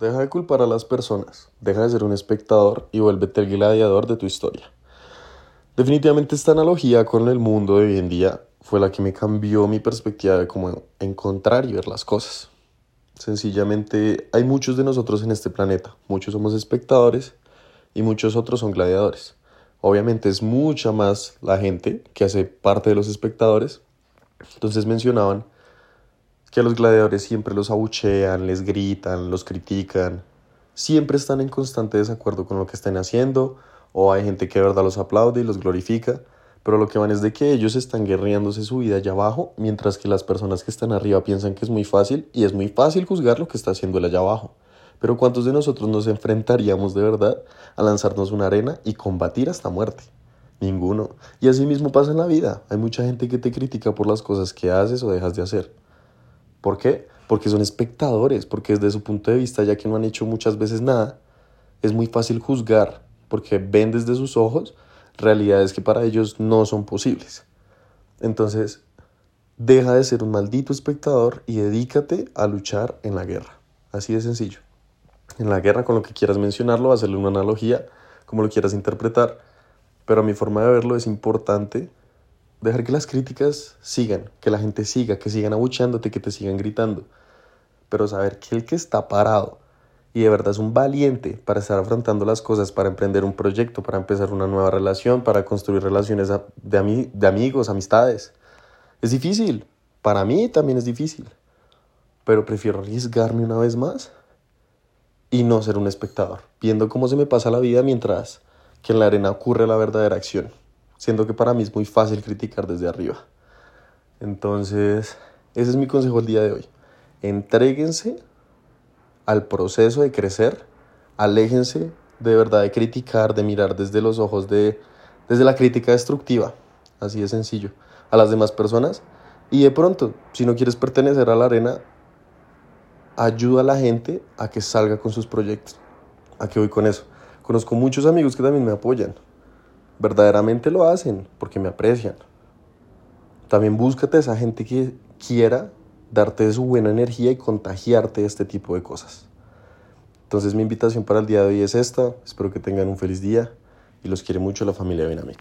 Deja de culpar a las personas, deja de ser un espectador y vuélvete el gladiador de tu historia. Definitivamente esta analogía con el mundo de hoy en día fue la que me cambió mi perspectiva de cómo encontrar y ver las cosas. Sencillamente hay muchos de nosotros en este planeta, muchos somos espectadores y muchos otros son gladiadores. Obviamente es mucha más la gente que hace parte de los espectadores. Entonces mencionaban que los gladiadores siempre los abuchean, les gritan, los critican, siempre están en constante desacuerdo con lo que están haciendo, o hay gente que de verdad los aplaude y los glorifica, pero lo que van es de que ellos están guerreándose su vida allá abajo, mientras que las personas que están arriba piensan que es muy fácil, y es muy fácil juzgar lo que está haciendo el allá abajo. Pero ¿cuántos de nosotros nos enfrentaríamos de verdad a lanzarnos una arena y combatir hasta muerte? Ninguno. Y así mismo pasa en la vida. Hay mucha gente que te critica por las cosas que haces o dejas de hacer. ¿Por qué? Porque son espectadores, porque desde su punto de vista, ya que no han hecho muchas veces nada, es muy fácil juzgar, porque ven desde sus ojos realidades que para ellos no son posibles. Entonces, deja de ser un maldito espectador y dedícate a luchar en la guerra. Así de sencillo. En la guerra, con lo que quieras mencionarlo, hacerle una analogía, como lo quieras interpretar, pero a mi forma de verlo es importante dejar que las críticas sigan, que la gente siga, que sigan abuchándote, que te sigan gritando. Pero saber que el que está parado y de verdad es un valiente para estar afrontando las cosas, para emprender un proyecto, para empezar una nueva relación, para construir relaciones de, de amigos, amistades. Es difícil. Para mí también es difícil. Pero prefiero arriesgarme una vez más y no ser un espectador, viendo cómo se me pasa la vida mientras que en la arena ocurre la verdadera acción siendo que para mí es muy fácil criticar desde arriba. Entonces, ese es mi consejo el día de hoy. Entréguense al proceso de crecer, aléjense de verdad de criticar, de mirar desde los ojos de, desde la crítica destructiva, así de sencillo, a las demás personas. Y de pronto, si no quieres pertenecer a la arena, ayuda a la gente a que salga con sus proyectos. ¿A qué voy con eso? Conozco muchos amigos que también me apoyan verdaderamente lo hacen porque me aprecian. También búscate esa gente que quiera darte su buena energía y contagiarte de este tipo de cosas. Entonces mi invitación para el día de hoy es esta. Espero que tengan un feliz día y los quiere mucho la familia Benamic.